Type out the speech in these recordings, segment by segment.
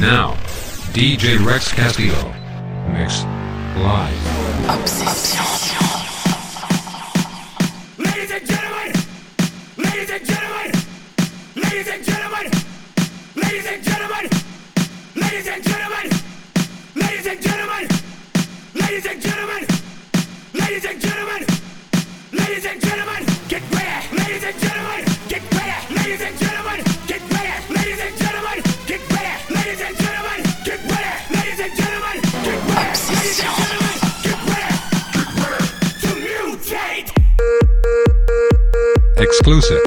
Now, DJ Rex Castillo. Mix. Live. Obsession. ladies and gentlemen, ladies and gentlemen, ladies and gentlemen. Exclusive.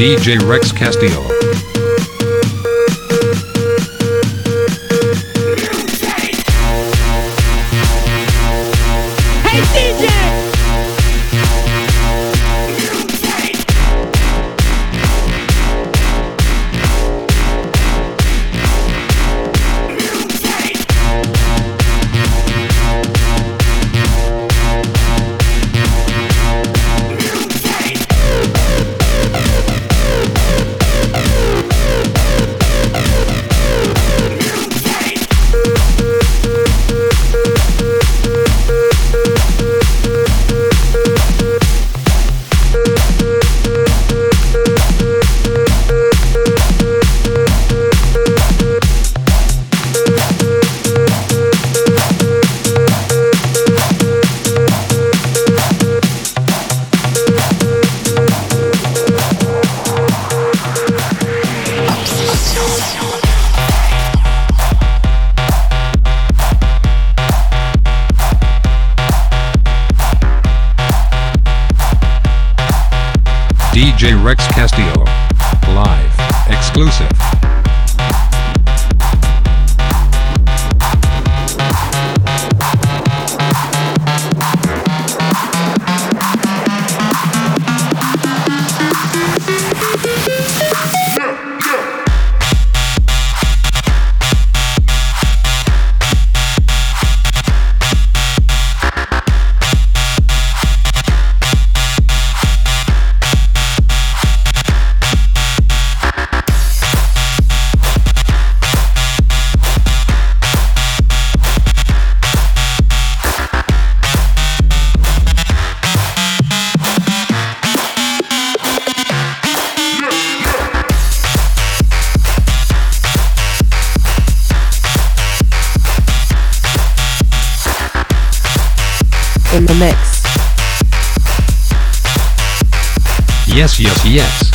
DJ Rex Castillo. Mix. Yes, yes, yes.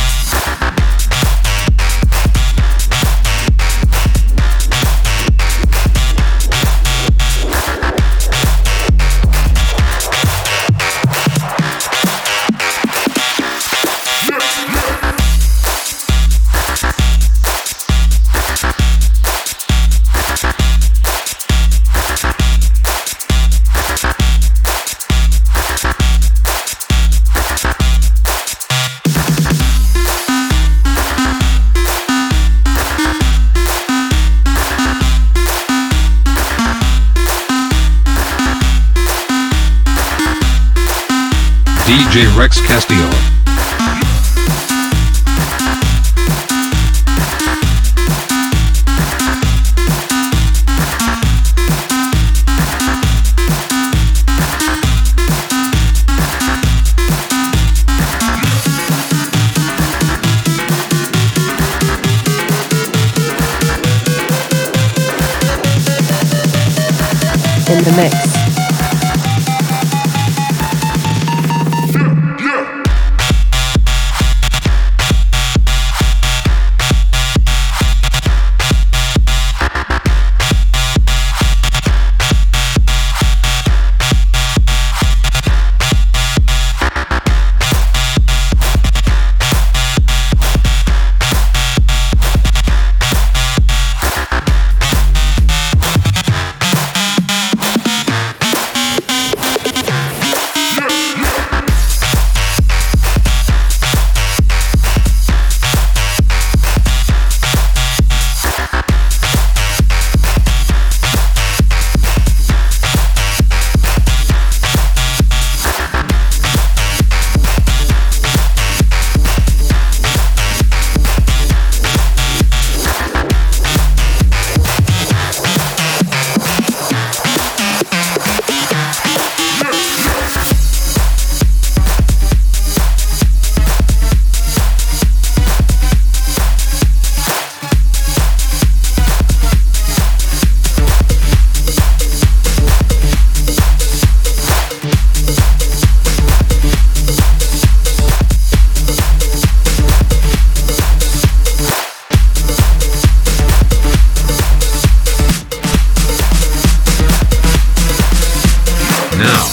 Now.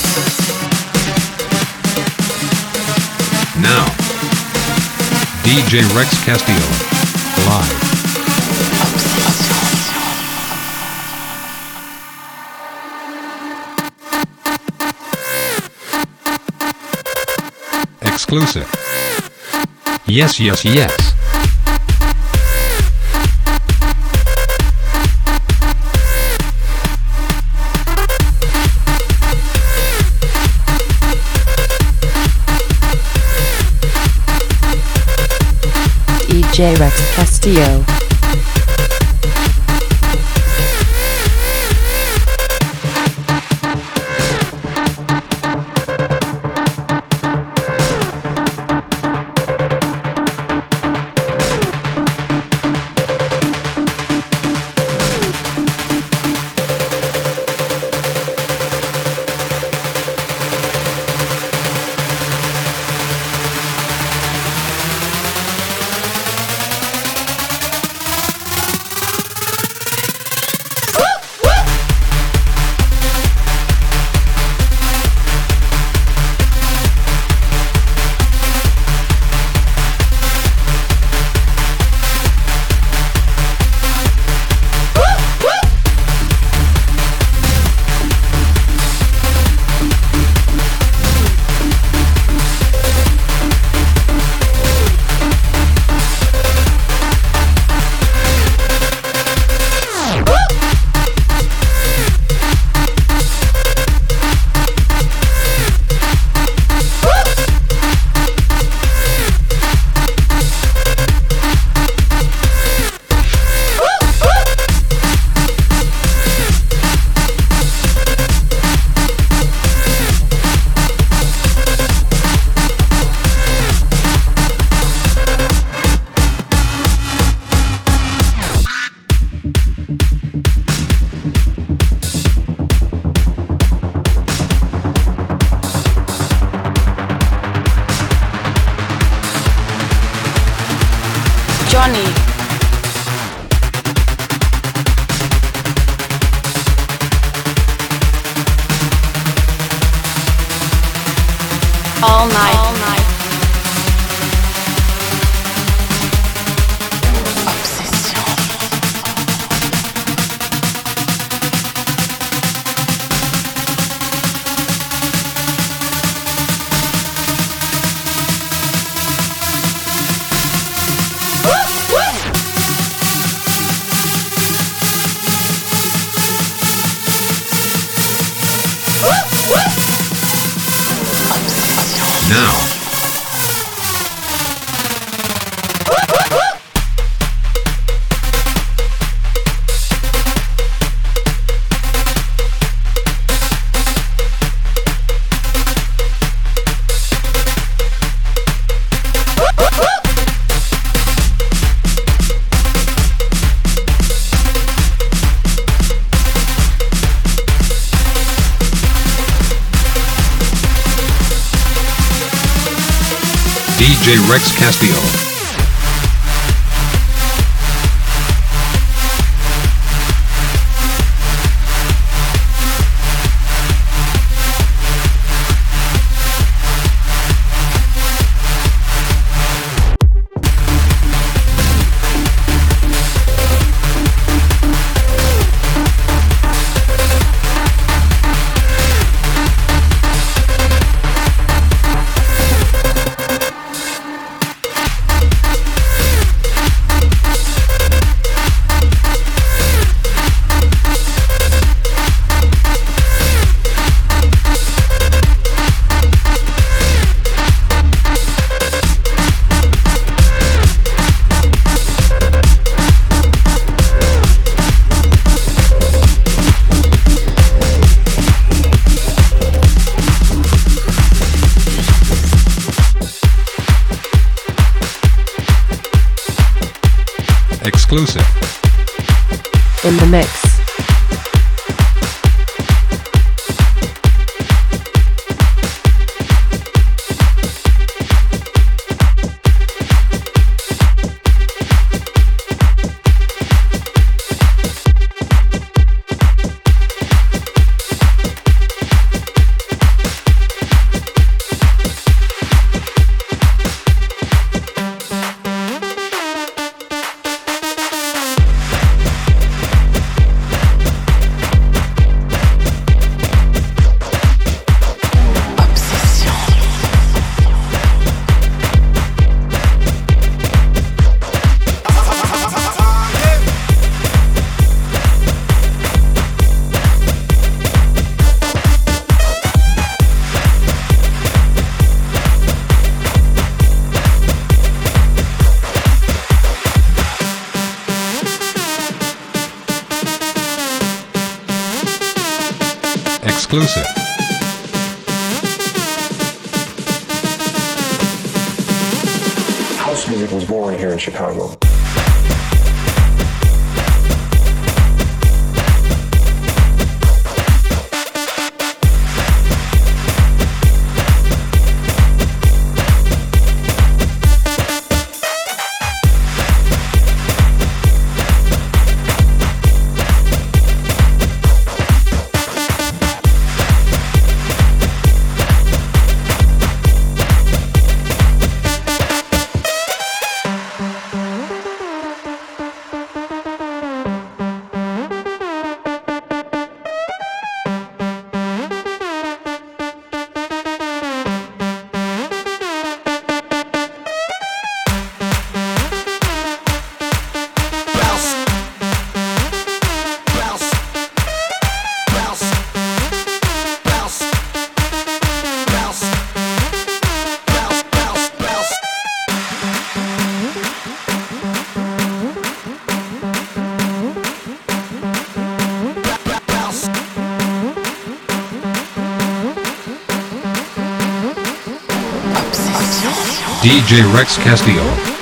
Now. DJ Rex Castillo. Live. Exclusive. Yes, yes, yes. DJ Rex Castillo. Castillo. Exclusive. House music was born here in Chicago. DJ Rex Castillo.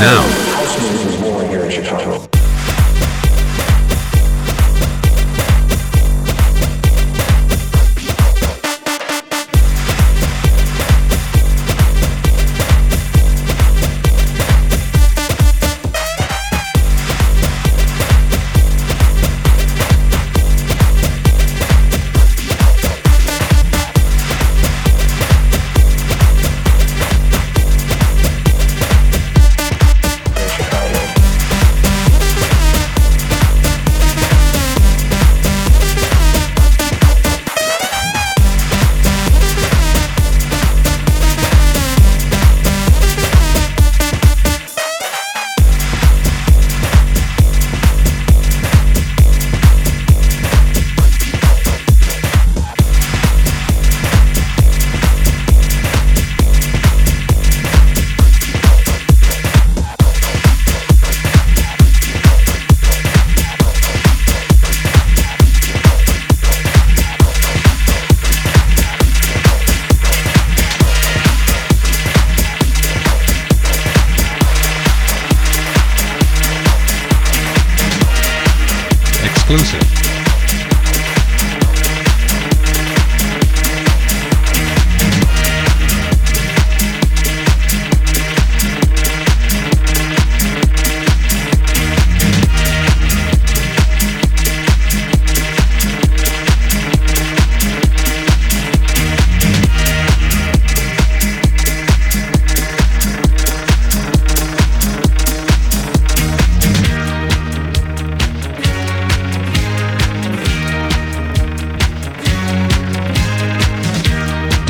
Now, exclusive.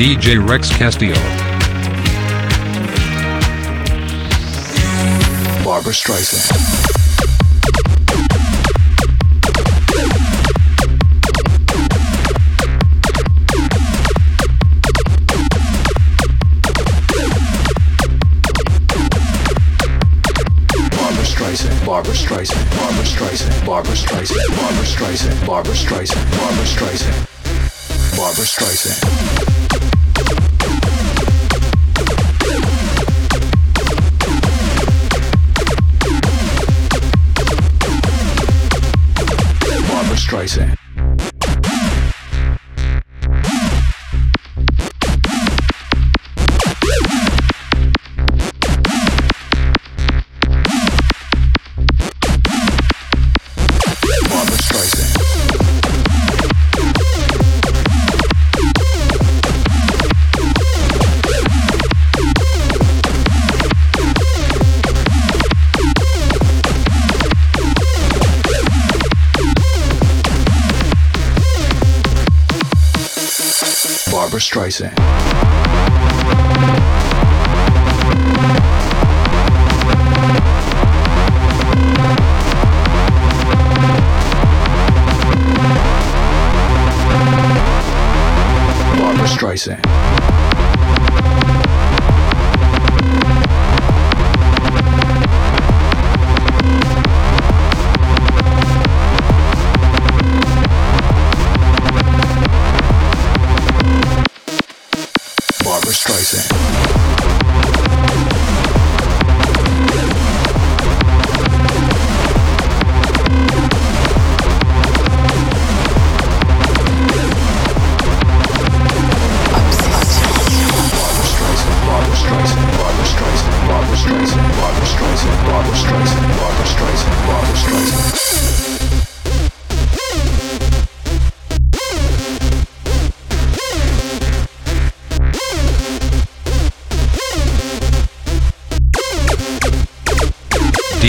DJ Rex Castillo. Barbra Streisand. Barbra Streisand, Barbra Streisand, Barbra Streisand, Barbra Streisand, Barbra Streisand, Barbra Streisand, Streisand.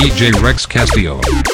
DJ Rex Castillo.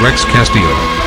Rex Castillo.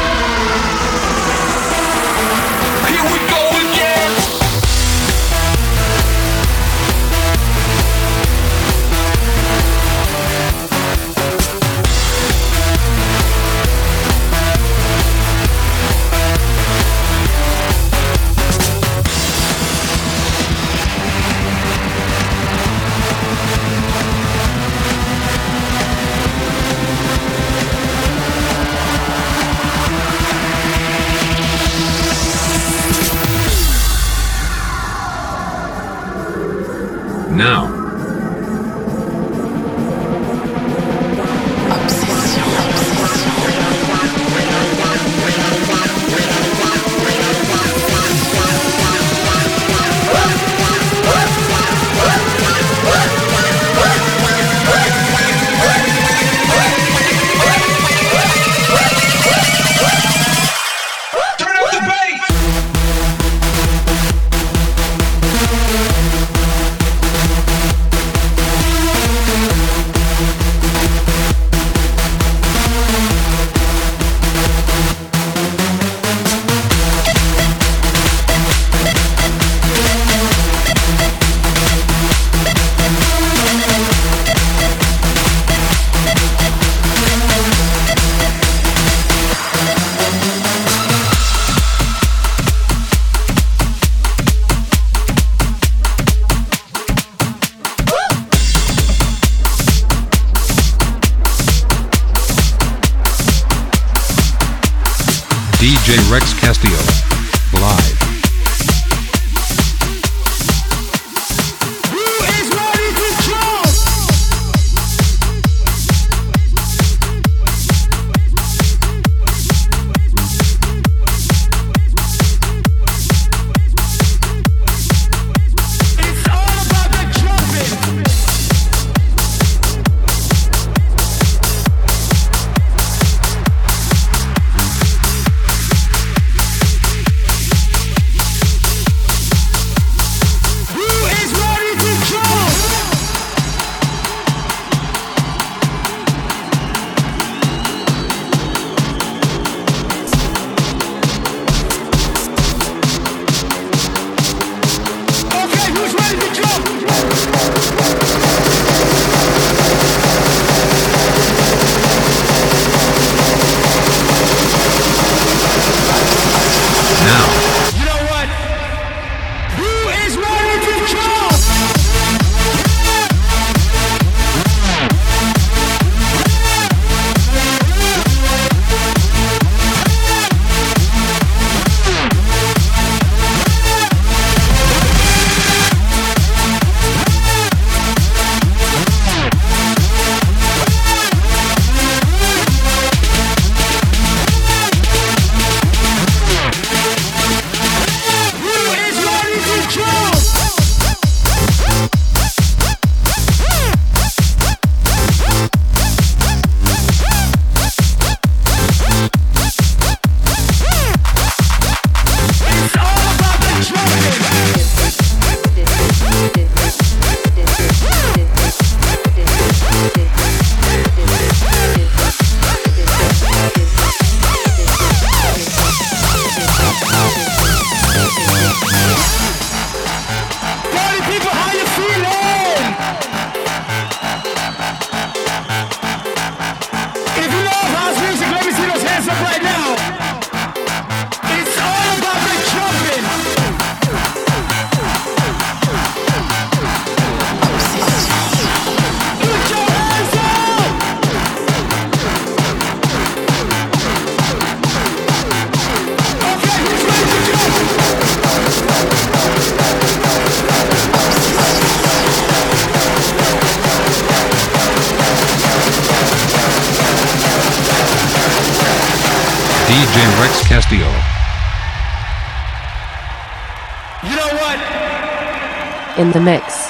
In the mix.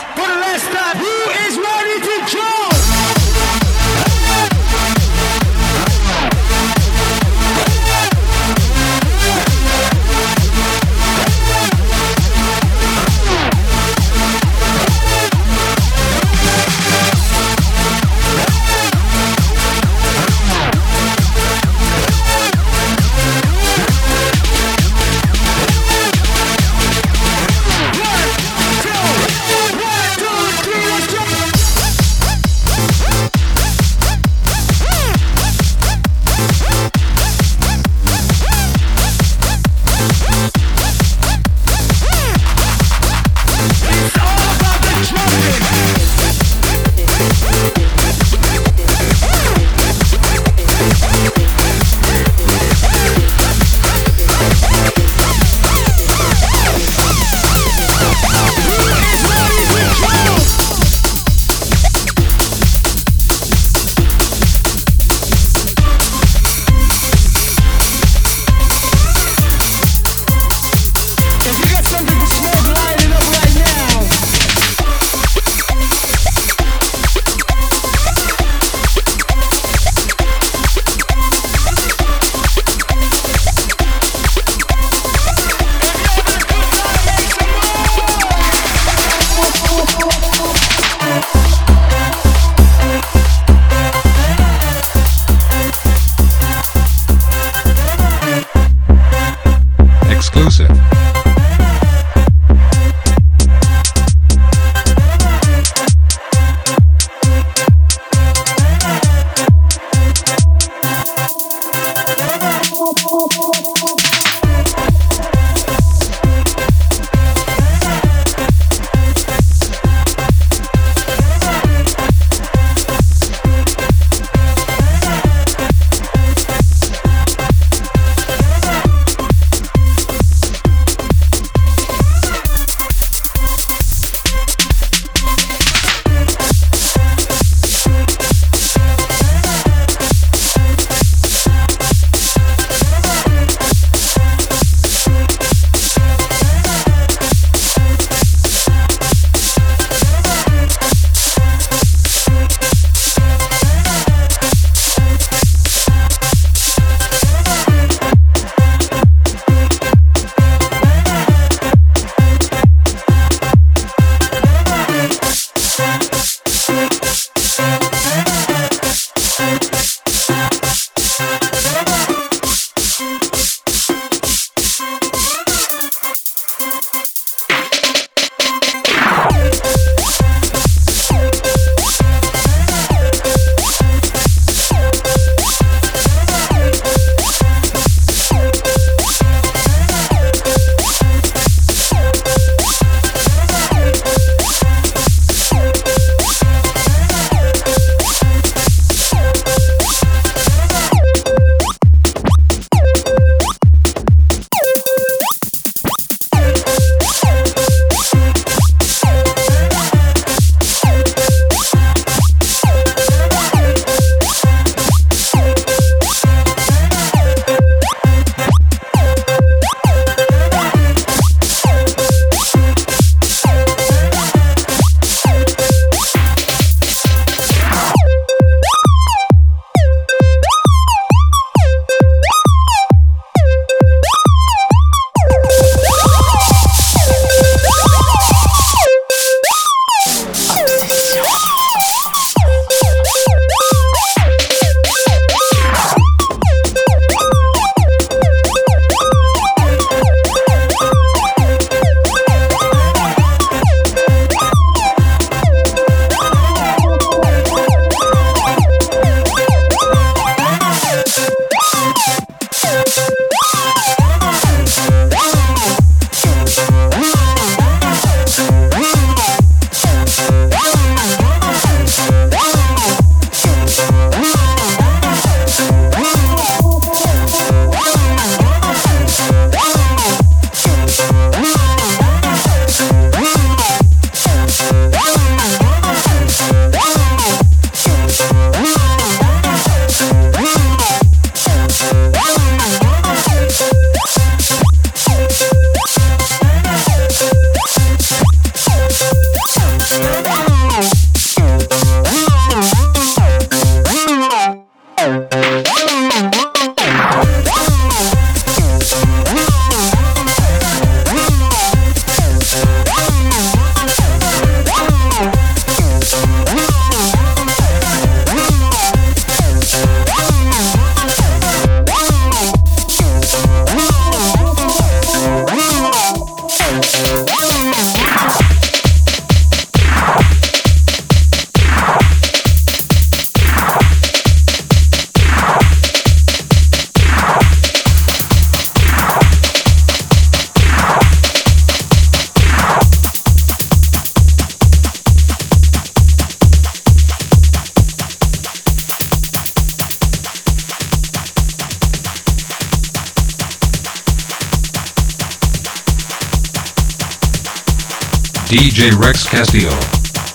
DJ Rex Castillo.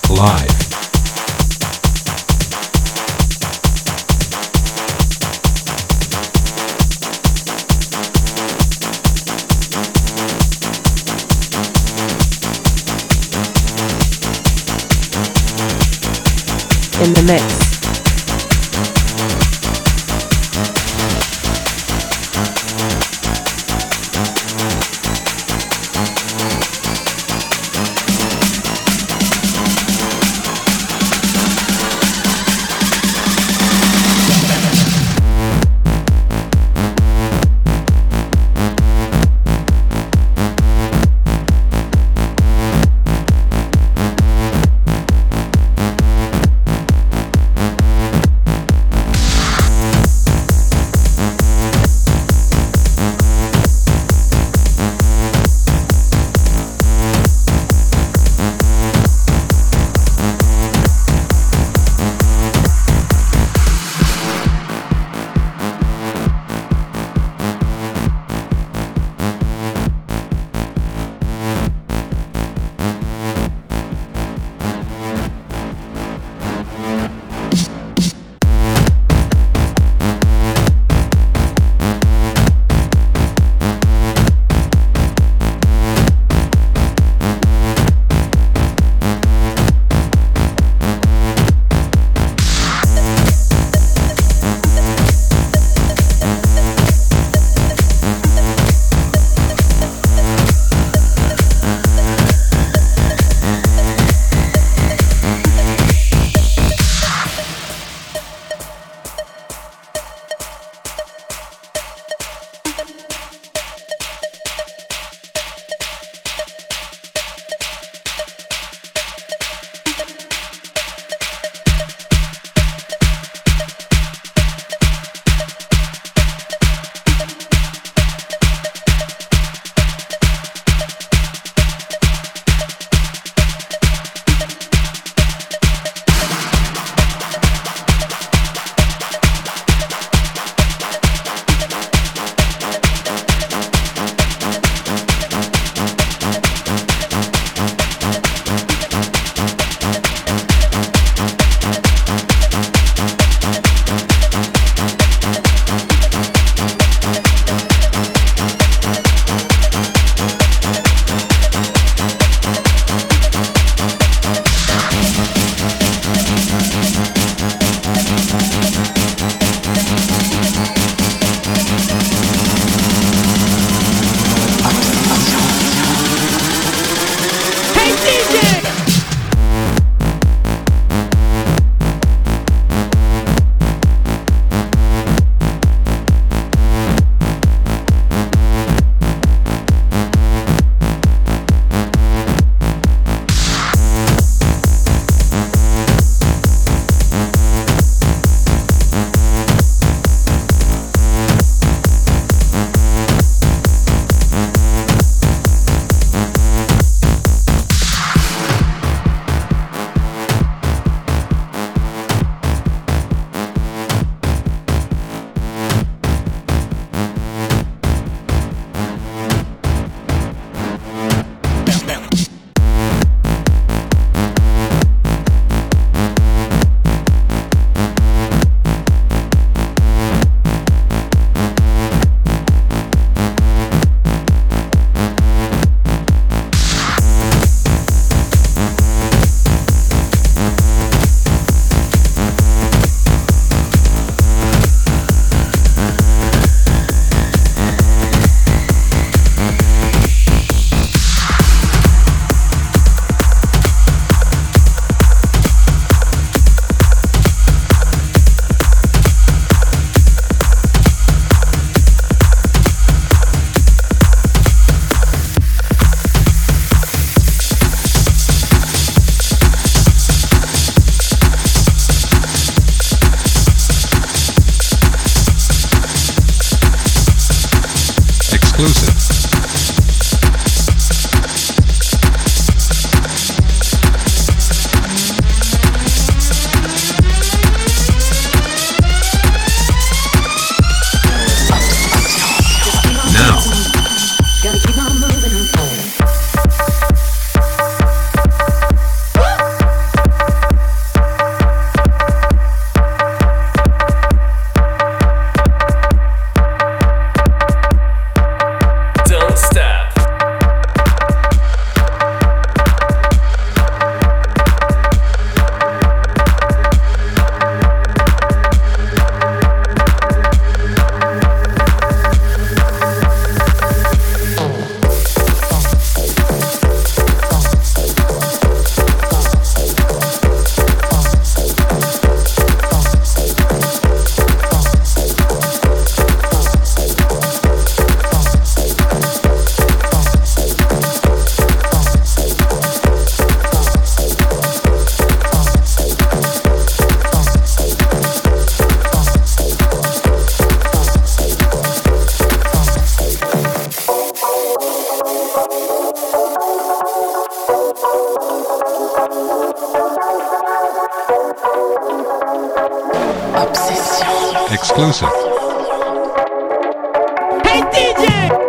Live. In the mix. exclusive. Exclusive. Hey DJ!